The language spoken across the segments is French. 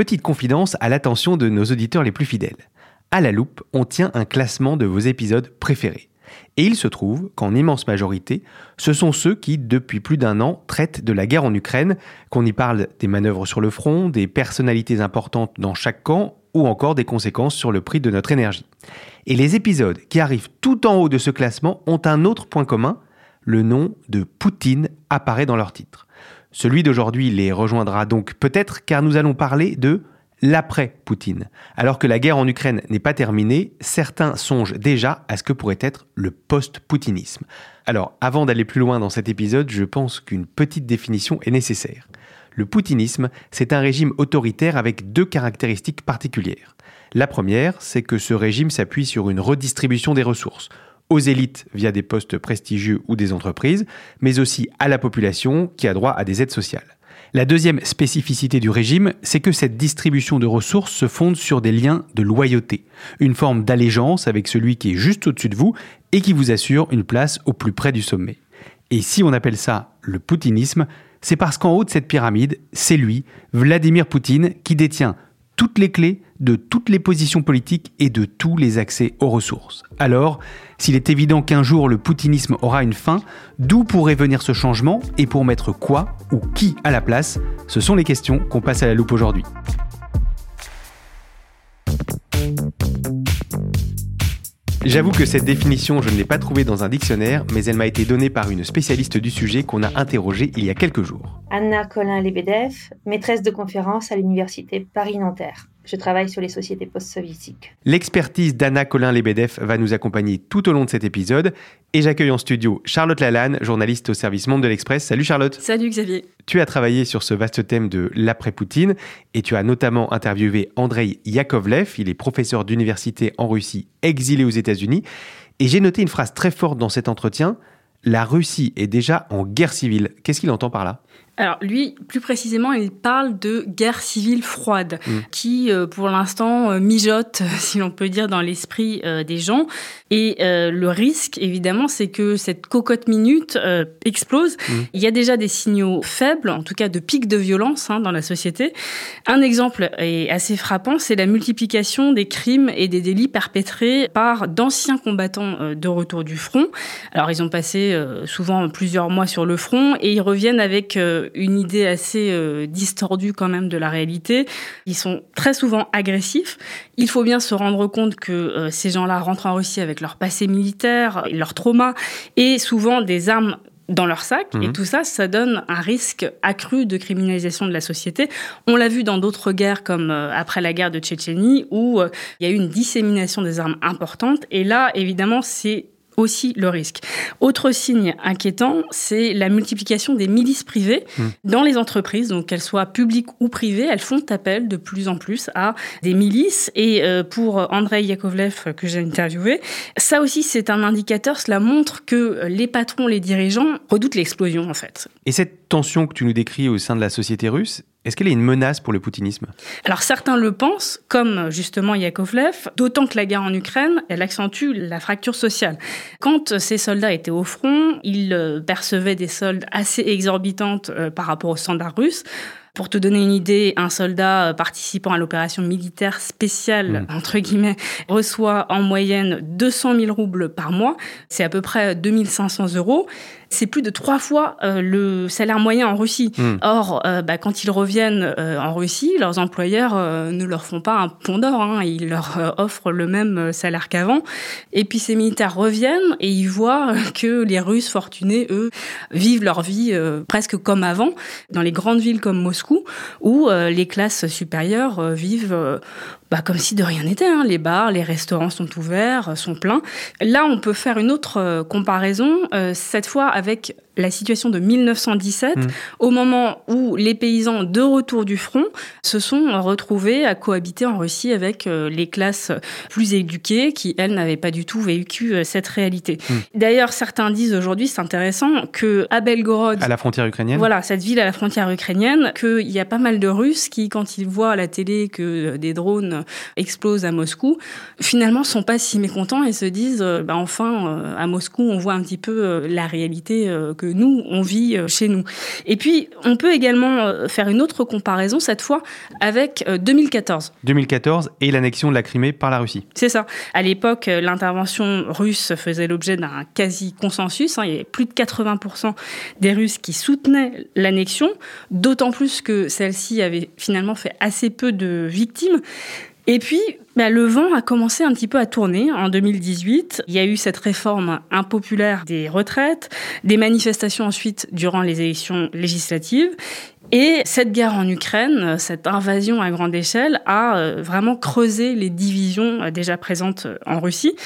Petite confidence à l'attention de nos auditeurs les plus fidèles. À La Loupe, on tient un classement de vos épisodes préférés. Et il se trouve qu'en immense majorité, ce sont ceux qui, depuis plus d'un an, traitent de la guerre en Ukraine, qu'on y parle des manœuvres sur le front, des personnalités importantes dans chaque camp ou encore des conséquences sur le prix de notre énergie. Et les épisodes qui arrivent tout en haut de ce classement ont un autre point commun, le nom de Poutine apparaît dans leur titre. Celui d'aujourd'hui les rejoindra donc peut-être car nous allons parler de l'après-Poutine. Alors que la guerre en Ukraine n'est pas terminée, certains songent déjà à ce que pourrait être le post-poutinisme. Alors avant d'aller plus loin dans cet épisode, je pense qu'une petite définition est nécessaire. Le poutinisme, c'est un régime autoritaire avec deux caractéristiques particulières. La première, c'est que ce régime s'appuie sur une redistribution des ressources aux élites via des postes prestigieux ou des entreprises, mais aussi à la population qui a droit à des aides sociales. La deuxième spécificité du régime, c'est que cette distribution de ressources se fonde sur des liens de loyauté, une forme d'allégeance avec celui qui est juste au-dessus de vous et qui vous assure une place au plus près du sommet. Et si on appelle ça le poutinisme, c'est parce qu'en haut de cette pyramide, c'est lui, Vladimir Poutine, qui détient toutes les clés de toutes les positions politiques et de tous les accès aux ressources. Alors, s'il est évident qu'un jour le poutinisme aura une fin, d'où pourrait venir ce changement et pour mettre quoi ou qui à la place? Ce sont les questions qu'on passe à la loupe aujourd'hui. J'avoue que cette définition, je ne l'ai pas trouvée dans un dictionnaire, mais elle m'a été donnée par une spécialiste du sujet qu'on a interrogée il y a quelques jours. Anna Colin-Lebedev, maîtresse de conférence à l'université Paris-Nanterre. Je travaille sur les sociétés post-soviétiques. L'expertise d'Anna Colin-Lebedev va nous accompagner tout au long de cet épisode et j'accueille en studio Charlotte Lalanne, journaliste au service Monde de l'Express. Salut Charlotte. Salut Xavier. Tu as travaillé sur ce vaste thème de l'après-Poutine et tu as notamment interviewé Andrei Yakovlev, il est professeur d'université en Russie, exilé aux États-Unis. Et j'ai noté une phrase très forte dans cet entretien, la Russie est déjà en guerre civile. Qu'est-ce qu'il entend par là? Alors lui, plus précisément, il parle de guerre civile froide, Mm. qui euh, pour l'instant euh, mijote, si l'on peut dire, dans l'esprit euh, des gens. Et euh, le risque, évidemment, c'est que cette cocotte minute euh, explose. Mm. Il y a déjà des signaux faibles, en tout cas de pics de violence hein, dans la société. Un exemple est assez frappant, c'est la multiplication des crimes et des délits perpétrés par d'anciens combattants euh, de retour du front. Alors ils ont passé souvent plusieurs mois sur le front et ils reviennent avec une idée assez euh, distordue quand même de la réalité. Ils sont très souvent agressifs. Il faut bien se rendre compte que euh, ces gens-là rentrent en Russie avec leur passé militaire, leur trauma et souvent des armes dans leur sac. Mhm. Et tout ça, ça donne un risque accru de criminalisation de la société. On l'a vu dans d'autres guerres, comme euh, après la guerre de Tchétchénie, où euh, il y a eu une dissémination des armes importante. Et là, évidemment, c'est aussi le risque. Autre signe inquiétant, c'est la multiplication des milices privées dans les entreprises, donc qu'elles soient publiques ou privées, elles font appel de plus en plus à des milices. Et euh, pour Andrei Yakovlev, que j'ai interviewé, ça aussi c'est un indicateur, cela montre que les patrons, les dirigeants redoutent l'explosion en fait. Et cette tension que tu nous décris au sein de la société russe, Est-ce qu'elle est une menace pour le poutinisme? Alors certains le pensent, comme justement Yakovlev, d'autant que la guerre en Ukraine, elle accentue la fracture sociale. Quand ces soldats étaient au front, ils euh, percevaient des soldes assez exorbitantes euh, par rapport aux standards russes. Pour te donner une idée, un soldat euh, participant à l'opération militaire spéciale, mmh. entre guillemets, reçoit en moyenne 200 000 roubles par mois. C'est à peu près 2500 euros c'est plus de trois fois euh, le salaire moyen en Russie. Hmm. Or, euh, bah, quand ils reviennent euh, en Russie, leurs employeurs ne leur font pas un pont d'or, hein. ils leur offrent le même salaire qu'avant. Et puis ces militaires reviennent et ils voient que les Russes fortunés, eux, vivent leur vie presque comme avant, dans les grandes villes comme Moscou, où les classes supérieures vivent bah, comme si de rien n'était. Hein. Les bars, les restaurants sont ouverts, sont pleins. Là, on peut faire une autre comparaison, cette fois avec la situation de 1917, mmh. au moment où les paysans de retour du front se sont retrouvés à cohabiter en Russie avec euh, les classes plus éduquées qui, elles, n'avaient pas du tout vécu euh, cette réalité. Mmh. D'ailleurs, certains disent aujourd'hui, c'est intéressant, que à Belgorod... À la frontière ukrainienne Voilà, cette ville à la frontière ukrainienne, qu'il y a pas mal de Russes qui, quand ils voient à la télé que euh, des drones explosent à Moscou, finalement, sont pas si mécontents et se disent, bah, enfin, à Moscou, on voit un petit peu la réalité que nous, on vit euh, chez nous. Et puis, on peut également euh, faire une autre comparaison, cette fois avec 2014. Euh, 2014 et l'annexion de la Crimée par la Russie. C'est ça. À l'époque, l'intervention russe faisait l'objet d'un quasi-consensus. Hein. Il y avait plus de 80% des Russes qui soutenaient l'annexion, d'autant plus que celle-ci avait finalement fait assez peu de victimes. Et puis, bah, le vent a commencé un petit peu à tourner en 2018. Il y a eu cette réforme impopulaire des retraites, des manifestations ensuite durant les élections législatives. Et cette guerre en Ukraine, cette invasion à grande échelle, a euh, vraiment creusé les divisions euh, déjà présentes euh, en Russie.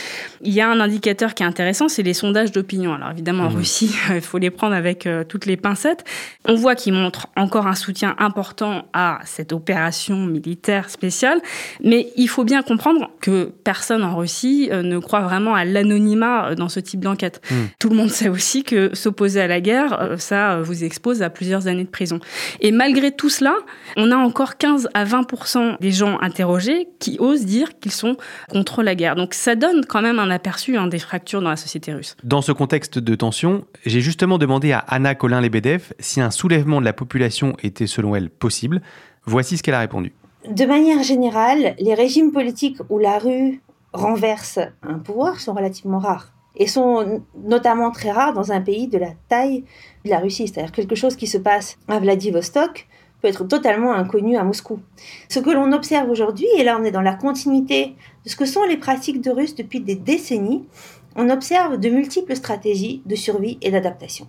Il y a un indicateur qui est intéressant, c'est les sondages d'opinion. Alors évidemment, en mmh. Russie, il faut les prendre avec toutes les pincettes. On voit qu'ils montrent encore un soutien important à cette opération militaire spéciale, mais il faut bien comprendre que personne en Russie ne croit vraiment à l'anonymat dans ce type d'enquête. Mmh. Tout le monde sait aussi que s'opposer à la guerre, ça vous expose à plusieurs années de prison. Et malgré tout cela, on a encore 15 à 20 des gens interrogés qui osent dire qu'ils sont contre la guerre. Donc ça donne quand même un aperçu hein, des fractures dans la société russe. Dans ce contexte de tension, j'ai justement demandé à Anna Colin-Lebedev si un soulèvement de la population était selon elle possible. Voici ce qu'elle a répondu. De manière générale, les régimes politiques où la rue renverse un pouvoir sont relativement rares et sont notamment très rares dans un pays de la taille de la Russie. C'est-à-dire quelque chose qui se passe à Vladivostok peut être totalement inconnu à Moscou. Ce que l'on observe aujourd'hui, et là on est dans la continuité de ce que sont les pratiques de Russes depuis des décennies, on observe de multiples stratégies de survie et d'adaptation.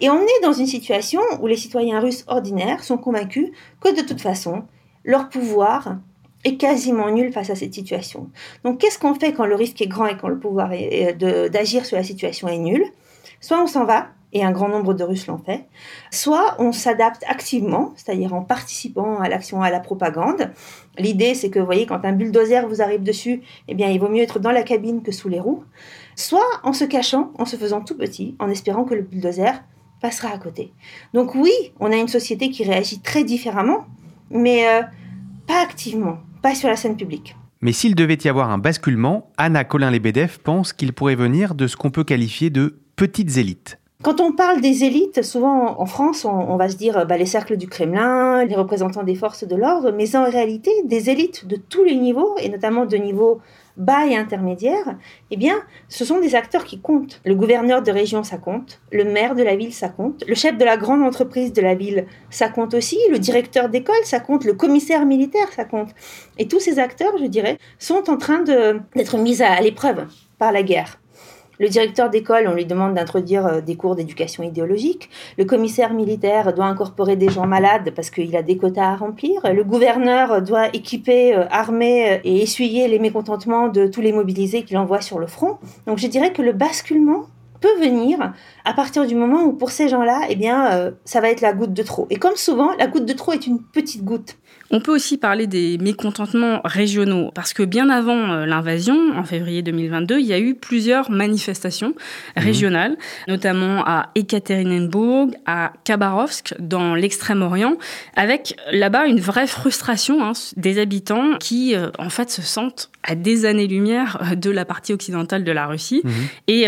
Et on est dans une situation où les citoyens russes ordinaires sont convaincus que de toute façon, leur pouvoir est quasiment nul face à cette situation. Donc qu'est-ce qu'on fait quand le risque est grand et quand le pouvoir d'agir sur la situation est nul? Soit on s'en va, et un grand nombre de Russes l'ont fait, soit on s'adapte activement, c'est-à-dire en participant à l'action, à la propagande. L'idée, c'est que, vous voyez, quand un bulldozer vous arrive dessus, eh bien, il vaut mieux être dans la cabine que sous les roues, soit en se cachant, en se faisant tout petit, en espérant que le bulldozer passera à côté. Donc oui, on a une société qui réagit très différemment, mais euh, pas activement pas sur la scène publique. Mais s'il devait y avoir un basculement, Anna Colin-Lebedev pense qu'il pourrait venir de ce qu'on peut qualifier de petites élites. Quand on parle des élites, souvent en France, on, va se dire bah, les cercles du Kremlin, les représentants des forces de l'ordre, mais en réalité, des élites de tous les niveaux, et notamment de niveau bas et intermédiaire, eh bien, ce sont des acteurs qui comptent. Le gouverneur de région, ça compte. Le maire de la ville, ça compte. Le chef de la grande entreprise de la ville, ça compte aussi. Le directeur d'école, ça compte. Le commissaire militaire, ça compte. Et tous ces acteurs, je dirais, sont en train d'être mis à l'épreuve par la guerre. Le directeur d'école, on lui demande d'introduire euh, des cours d'éducation idéologique. Le commissaire militaire doit incorporer des gens malades parce qu'il a des quotas à remplir. Le gouverneur doit équiper, euh, armer euh, et essuyer les mécontentements de tous les mobilisés qu'il envoie sur le front. Donc je dirais que le basculement peut venir à partir du moment où pour ces gens-là, eh bien, ça va être la goutte de trop. Et comme souvent, la goutte de trop est une petite goutte. On peut aussi parler des mécontentements régionaux, parce que bien avant euh, l'invasion, en février 2022, il y a eu plusieurs manifestations mhm. régionales, notamment à Ekaterinenburg, à Khabarovsk, dans l'extrême-orient, avec là-bas une vraie frustration hein, des habitants qui, euh, en fait, se sentent à des années-lumière euh, de la partie occidentale de la Russie mhm. et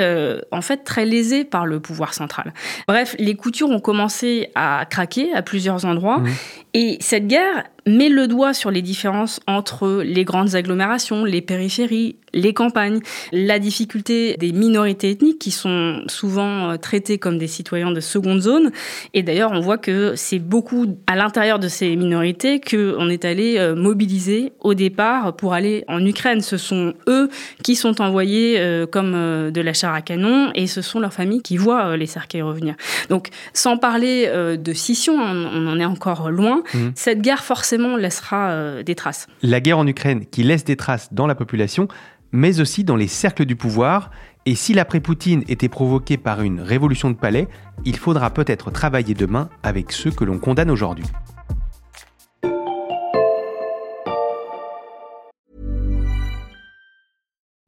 en fait très lésés par le pouvoir central. Bref, les coutures ont commencé à craquer à plusieurs endroits mhm. Et cette guerre met le doigt sur les différences entre les grandes agglomérations, les périphéries, les campagnes, la difficulté des minorités ethniques qui sont souvent euh, traitées comme des citoyens de seconde zone. Et d'ailleurs, on voit que c'est beaucoup à l'intérieur de ces minorités qu'on est allé euh, mobiliser au départ pour aller en Ukraine. Ce sont eux qui sont envoyés euh, comme de la chair à canon et ce sont leurs familles qui voient les cercueils revenir. Donc, sans parler de scission, on en est encore loin, mmh. cette guerre forcément laissera des traces. La guerre en Ukraine qui laisse des traces dans la population, mais aussi dans les cercles du pouvoir. Et si l'après-Poutine était provoqué par une révolution de palais, il faudra peut-être travailler demain avec ceux que l'on condamne aujourd'hui.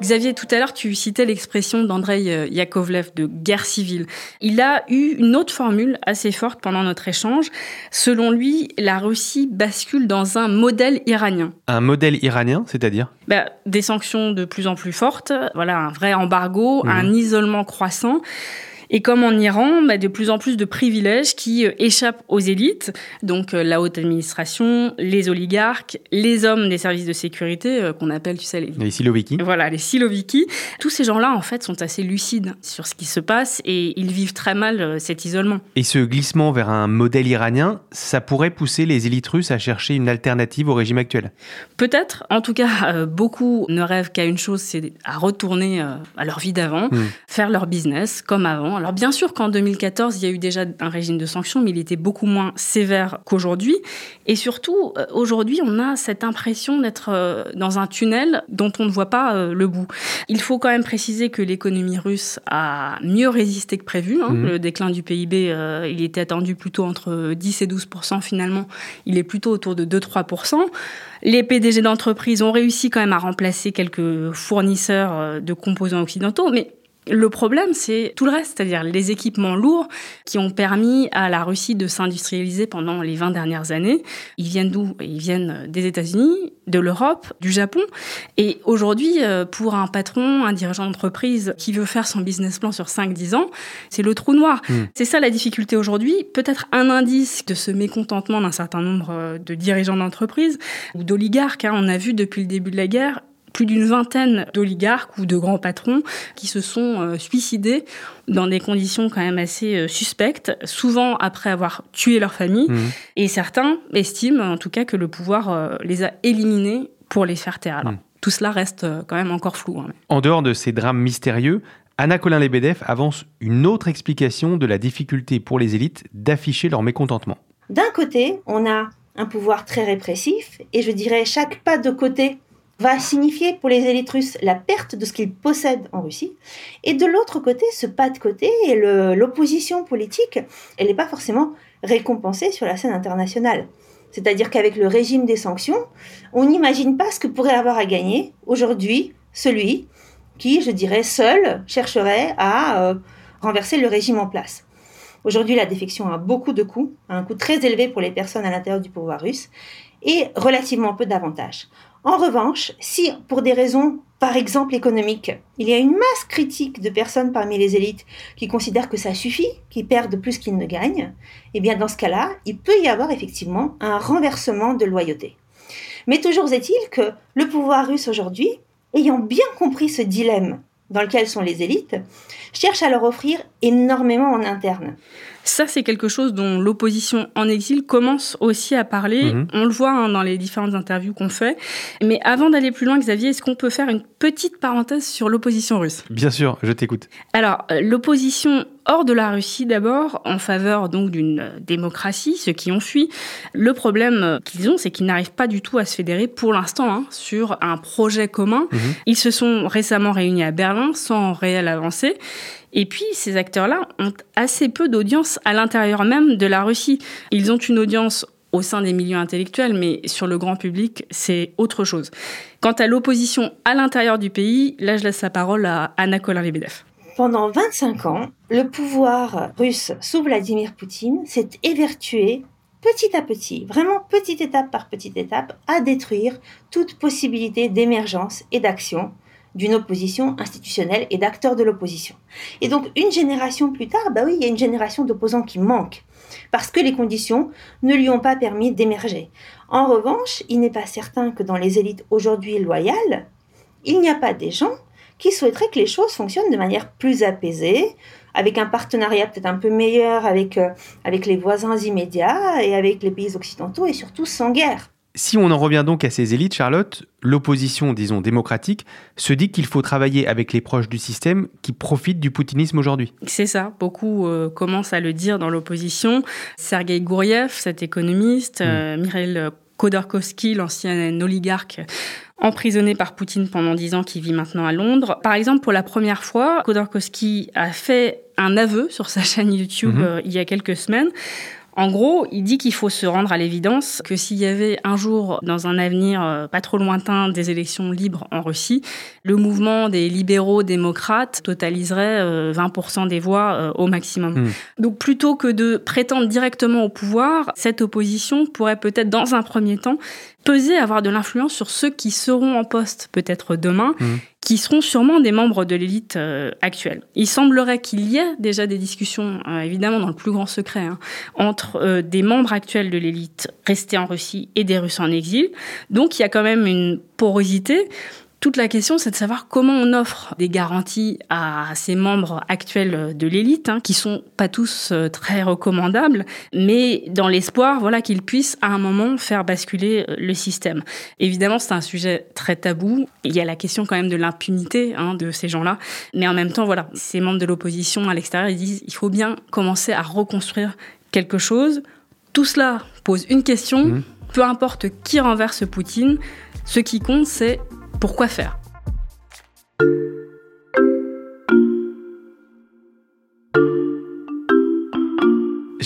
Xavier, tout à l'heure, tu citais l'expression d'Andrei euh, Yakovlev de guerre civile. Il a eu une autre formule assez forte pendant notre échange. Selon lui, la Russie bascule dans un modèle iranien. Un modèle iranien, c'est-à-dire? Bah, Des sanctions de plus en plus fortes, voilà, un vrai embargo, mmh. un isolement croissant. Et comme en Iran, bah, de plus en plus de privilèges qui euh, échappent aux élites, donc euh, la haute administration, les oligarques, les hommes des services de sécurité, euh, qu'on appelle, tu sais, les... Les Siloviki. Voilà, les Siloviki. Tous ces gens-là, en fait, sont assez lucides sur ce qui se passe et ils vivent très mal cet isolement. Et ce glissement vers un modèle iranien, ça pourrait pousser les élites russes à chercher une alternative au régime actuel? Peut-être. En tout cas, beaucoup ne rêvent qu'à une chose, c'est à retourner à leur vie d'avant, hmm. faire leur business comme avant alors bien sûr qu'en 2014, il y a eu déjà un régime de sanctions, mais il était beaucoup moins sévère qu'aujourd'hui. Et surtout, euh, aujourd'hui, on a cette impression d'être euh, dans un tunnel dont on ne voit pas euh, le bout. Il faut quand même préciser que l'économie russe a mieux résisté que prévu. Hein. Mmh. Le déclin du PIB, il était attendu plutôt entre 10 et 12% finalement. Il est plutôt autour de 2-3% les PDG d'entreprises ont réussi quand même à remplacer quelques fournisseurs de composants occidentaux, mais le problème, c'est tout le reste, c'est-à-dire les équipements lourds qui ont permis à la Russie de s'industrialiser pendant les 20 dernières années. Ils viennent d'où? Ils viennent des États-Unis, de l'Europe, du Japon. Et aujourd'hui, euh, pour un patron, un dirigeant d'entreprise qui veut faire son business plan sur 5-10 ans, c'est le trou noir. Hmm. C'est ça la difficulté aujourd'hui. Peut-être un indice de ce mécontentement d'un certain nombre de dirigeants d'entreprise ou d'oligarques. Hein. On a vu depuis le début de la guerre plus d'une vingtaine d'oligarques ou de grands patrons qui se sont euh, suicidés dans des conditions quand même assez euh, suspectes, souvent après avoir tué leur famille. Mmh. Et certains estiment en tout cas que le pouvoir euh, les a éliminés pour les faire taire. Alors, mmh. Tout cela reste quand même encore flou. Hein. En dehors de ces drames mystérieux, Anna Colin-Lebedev avance une autre explication de la difficulté pour les élites d'afficher leur mécontentement. D'un côté, on a un pouvoir très répressif, et je dirais chaque pas de côté va signifier pour les élites russes la perte de ce qu'ils possèdent en Russie. Et de l'autre côté, ce pas de côté et l'opposition politique, elle n'est pas forcément récompensée sur la scène internationale. C'est-à-dire qu'avec le régime des sanctions, on n'imagine pas ce que pourrait avoir à gagner aujourd'hui celui qui, je dirais, seul chercherait à euh, renverser le régime en place. Aujourd'hui, la défection a beaucoup de coûts, un coût très élevé pour les personnes à l'intérieur du pouvoir russe, et relativement peu d'avantages. En revanche, si pour des raisons, par exemple économiques, il y a une masse critique de personnes parmi les élites qui considèrent que ça suffit, qui perdent plus qu'ils ne gagnent, eh bien dans ce cas-là, il peut y avoir effectivement un renversement de loyauté. Mais toujours est-il que le pouvoir russe aujourd'hui, ayant bien compris ce dilemme dans lequel sont les élites, cherche à leur offrir énormément en interne. Ça, c'est quelque chose dont l'opposition en exil commence aussi à parler. Mhm. On le voit hein, dans les différentes interviews qu'on fait. Mais avant d'aller plus loin, Xavier, est-ce qu'on peut faire une petite parenthèse sur l'opposition russe? Bien sûr, je t'écoute. Alors, euh, l'opposition hors de la Russie d'abord, en faveur donc d'une euh, démocratie, ceux qui ont fui. Le problème euh, qu'ils ont, c'est qu'ils n'arrivent pas du tout à se fédérer pour l'instant hein, sur un projet commun. Mhm. Ils se sont récemment réunis à Berlin sans réelle avancée. Et puis, ces acteurs-là ont assez peu d'audience à l'intérieur même de la Russie. Ils ont une audience au sein des milieux intellectuels, mais sur le grand public, c'est autre chose. Quant à l'opposition à l'intérieur du pays, là, je laisse la parole à Anna Kolin-Lebedev. Pendant 25 ans, le pouvoir russe sous Vladimir Poutine s'est évertué petit à petit, vraiment petite étape par petite étape, à détruire toute possibilité d'émergence et d'action d'une opposition institutionnelle et d'acteurs de l'opposition. Et donc, une génération plus tard, bah oui, il y a une génération d'opposants qui manque, parce que les conditions ne lui ont pas permis d'émerger. En revanche, il n'est pas certain que dans les élites aujourd'hui loyales, il n'y a pas des gens qui souhaiteraient que les choses fonctionnent de manière plus apaisée, avec un partenariat peut-être un peu meilleur avec, euh, avec les voisins immédiats et avec les pays occidentaux, et surtout sans guerre. Si on en revient donc à ces élites, Charlotte, l'opposition, disons, démocratique, se dit qu'il faut travailler avec les proches du système qui profitent du poutinisme aujourd'hui. C'est ça, beaucoup euh, commencent à le dire dans l'opposition. Sergei Gouriev, cet économiste, euh, Mikhail Khodorkovsky, l'ancien oligarque emprisonné par Poutine pendant dix ans, qui vit maintenant à Londres. Par exemple, pour la première fois, Khodorkovsky a fait un aveu sur sa chaîne YouTube Mhm. euh, il y a quelques semaines. En gros, il dit qu'il faut se rendre à l'évidence que s'il y avait un jour, dans un avenir euh, pas trop lointain, des élections libres en Russie, le mouvement des libéraux démocrates totaliserait euh, 20% des voix euh, au maximum. Mm. Donc plutôt que de prétendre directement au pouvoir, cette opposition pourrait peut-être dans un premier temps peser, avoir de l'influence sur ceux qui seront en poste peut-être demain, Mm. qui seront sûrement des membres de l'élite euh, actuelle. Il semblerait qu'il y ait déjà des discussions, euh, évidemment dans le plus grand secret, hein, entre euh, des membres actuels de l'élite restés en Russie et des Russes en exil. Donc il y a quand même une porosité. Toute la question, c'est de savoir comment on offre des garanties à ces membres actuels de l'élite, hein, qui sont pas tous euh, très recommandables, mais dans l'espoir, voilà, qu'ils puissent à un moment faire basculer euh, le système. Évidemment, c'est un sujet très tabou. Il y a la question quand même de l'impunité hein, de ces gens-là, mais en même temps, voilà, ces membres de l'opposition à l'extérieur, ils disent, il faut bien commencer à reconstruire quelque chose. Tout cela pose une question. Mhm. Peu importe qui renverse Poutine, ce qui compte, c'est pourquoi faire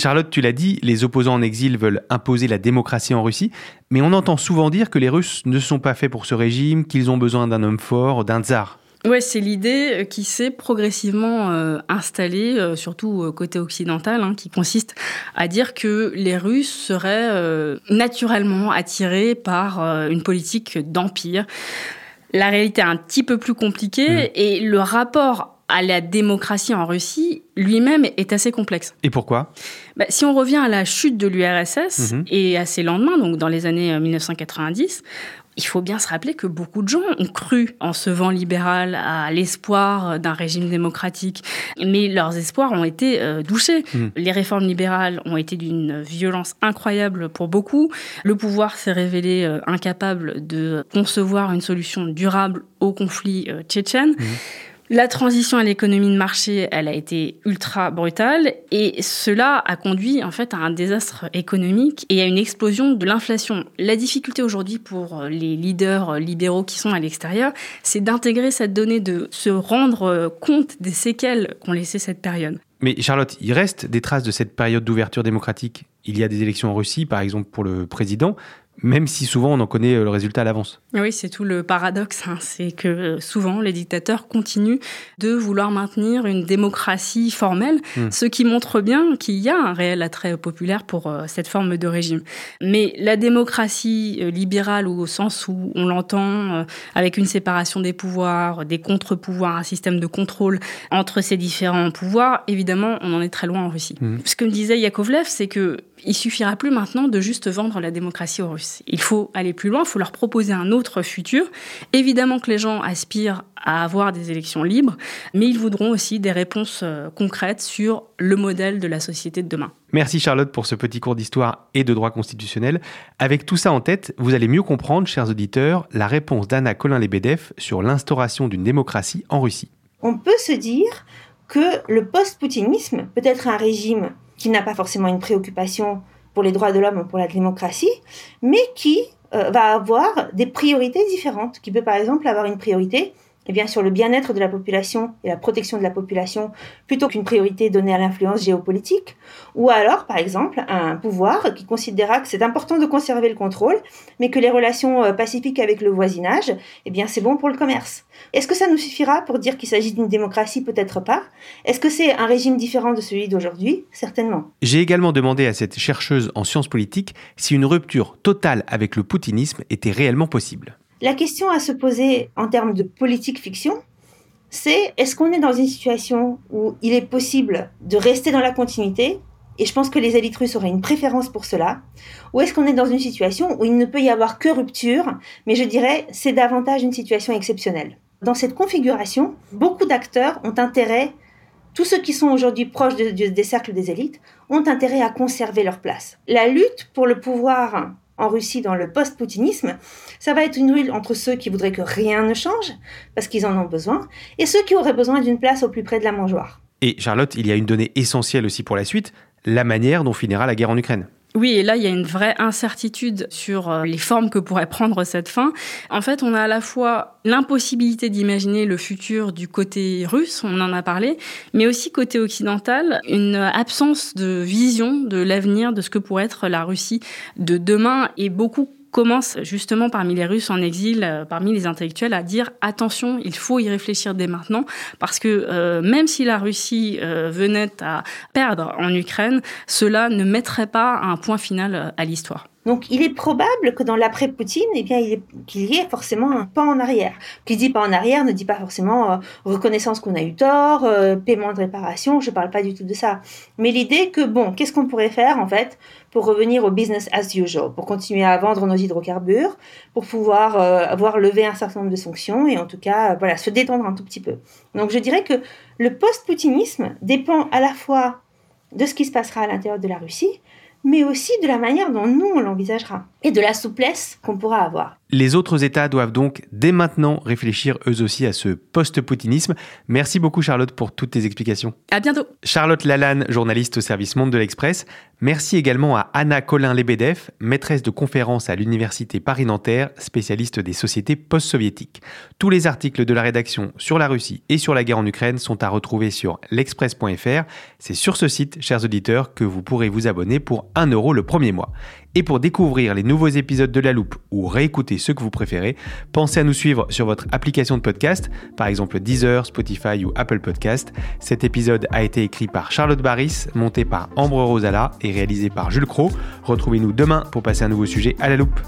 Charlotte, tu l'as dit, les opposants en exil veulent imposer la démocratie en Russie, mais on entend souvent dire que les Russes ne sont pas faits pour ce régime, qu'ils ont besoin d'un homme fort, d'un tsar. Ouais, c'est l'idée euh, qui s'est progressivement euh, installée, euh, surtout côté occidental, hein, qui consiste à dire que les Russes seraient euh, naturellement attirés par une politique d'empire. La réalité est un petit peu plus compliquée et le rapport à la démocratie en Russie lui-même est assez complexe. Et pourquoi? Bah, si on revient à la chute de l'URSS Mhm. et à ses lendemains, donc dans les années euh, 1990, il faut bien se rappeler que beaucoup de gens ont cru en ce vent libéral, à l'espoir d'un régime démocratique, mais leurs espoirs ont été euh, douchés. Mhm. Les réformes libérales ont été d'une violence incroyable pour beaucoup. Le pouvoir s'est révélé euh, incapable de concevoir une solution durable au conflit euh, tchétchène. La transition à l'économie de marché, elle a été ultra brutale et cela a conduit en fait à un désastre économique et à une explosion de l'inflation. La difficulté aujourd'hui pour les leaders libéraux qui sont à l'extérieur, c'est d'intégrer cette donnée, de se rendre compte des séquelles qu'ont laissé cette période. Mais Charlotte, il reste des traces de cette période d'ouverture démocratique. Il y a des élections en Russie, par exemple pour le président, même si souvent on en connaît euh, le résultat à l'avance. Oui, c'est tout le paradoxe, hein. c'est que euh, souvent les dictateurs continuent de vouloir maintenir une démocratie formelle, Mm. ce qui montre bien qu'il y a un réel attrait populaire pour euh, cette forme de régime. Mais la démocratie libérale, au sens où on l'entend, avec une séparation des pouvoirs, des contre-pouvoirs, un système de contrôle entre ces différents pouvoirs, évidemment, on en est très loin en Russie. Mm. Ce que me disait Yakovlev, c'est que il suffira plus maintenant de juste vendre la démocratie aux Russes. Russes. Il faut aller plus loin, il faut leur proposer un autre futur. Évidemment que les gens aspirent à avoir des élections libres, mais ils voudront aussi des réponses euh, concrètes sur le modèle de la société de demain. Merci Charlotte pour ce petit cours d'histoire et de droit constitutionnel. Avec tout ça en tête, vous allez mieux comprendre, chers auditeurs, la réponse d'Anna Colin-Lebedev sur l'instauration d'une démocratie en Russie. On peut se dire que le post-poutinisme peut être un régime qui n'a pas forcément une préoccupation pour les droits de l'homme ou pour la démocratie, mais qui euh, va avoir des priorités différentes, qui peut par exemple avoir une priorité eh bien, sur le bien-être de la population et la protection de la population plutôt qu'une priorité donnée à l'influence géopolitique, ou alors, par exemple, un pouvoir qui considérera que c'est important de conserver le contrôle, mais que les relations euh, pacifiques avec le voisinage, eh bien, c'est bon pour le commerce. Est-ce que ça nous suffira pour dire qu'il s'agit d'une démocratie? Peut-être pas. Est-ce que c'est un régime différent de celui d'aujourd'hui? Certainement. J'ai également demandé à cette chercheuse en sciences politiques si une rupture totale avec le poutinisme était réellement possible. La question à se poser en termes de politique fiction, c'est est-ce qu'on est dans une situation où il est possible de rester dans la continuité? Et je pense que les élites russes auraient une préférence pour cela. Ou est-ce qu'on est dans une situation où il ne peut y avoir que rupture, mais je dirais c'est davantage une situation exceptionnelle? Dans cette configuration, beaucoup d'acteurs ont intérêt, tous ceux qui sont aujourd'hui proches des cercles des élites, ont intérêt à conserver leur place. La lutte pour le pouvoir en Russie dans le post-poutinisme, ça va être une lutte entre ceux qui voudraient que rien ne change, parce qu'ils en ont besoin, et ceux qui auraient besoin d'une place au plus près de la mangeoire. Et Charlotte, il y a une donnée essentielle aussi pour la suite, la manière dont finira la guerre en Ukraine. Oui, et là, il y a une vraie incertitude sur euh, les formes que pourrait prendre cette fin. En fait, on a à la fois l'impossibilité d'imaginer le futur du côté russe, on en a parlé, mais aussi côté occidental, une absence de vision de l'avenir de ce que pourrait être la Russie de demain et beaucoup commence justement parmi les Russes en exil, euh, parmi les intellectuels, à dire attention, il faut y réfléchir dès maintenant, parce que euh, même si la Russie euh, venait à perdre en Ukraine, cela ne mettrait pas un point final à l'histoire. Donc il est probable que dans l'après-Poutine, eh bien, qu'il y ait forcément un pas en arrière. Qui dit pas en arrière ne dit pas forcément euh, reconnaissance qu'on a eu tort, euh, paiement de réparation, je ne parle pas du tout de ça. Mais l'idée que, bon, qu'est-ce qu'on pourrait faire en fait pour revenir au business as usual, pour continuer à vendre nos hydrocarbures, pour pouvoir euh, avoir levé un certain nombre de sanctions et en tout cas, voilà, se détendre un tout petit peu. Donc je dirais que le post-poutinisme dépend à la fois de ce qui se passera à l'intérieur de la Russie, mais aussi de la manière dont nous on l'envisagera et de la souplesse qu'on pourra avoir. Les autres États doivent donc dès maintenant réfléchir eux aussi à ce post-poutinisme. Merci beaucoup Charlotte pour toutes tes explications. À bientôt. Charlotte Lalanne, journaliste au service Monde de l'Express. Merci également à Anna Colin-Lebedev, maîtresse de conférence à l'Université Paris-Nanterre, spécialiste des sociétés post-soviétiques. Tous les articles de la rédaction sur la Russie et sur la guerre en Ukraine sont à retrouver sur l'express.fr. C'est sur ce site, chers auditeurs, que vous pourrez vous abonner pour 1 euro le premier mois. Et pour découvrir les nouveaux épisodes de La Loupe ou réécouter ceux que vous préférez, pensez à nous suivre sur votre application de podcast, par exemple Deezer, Spotify ou Apple Podcast. Cet épisode a été écrit par Charlotte Barris, monté par Ambre Rosala et réalisé par Jules Cro. Retrouvez-nous demain pour passer un nouveau sujet à La Loupe.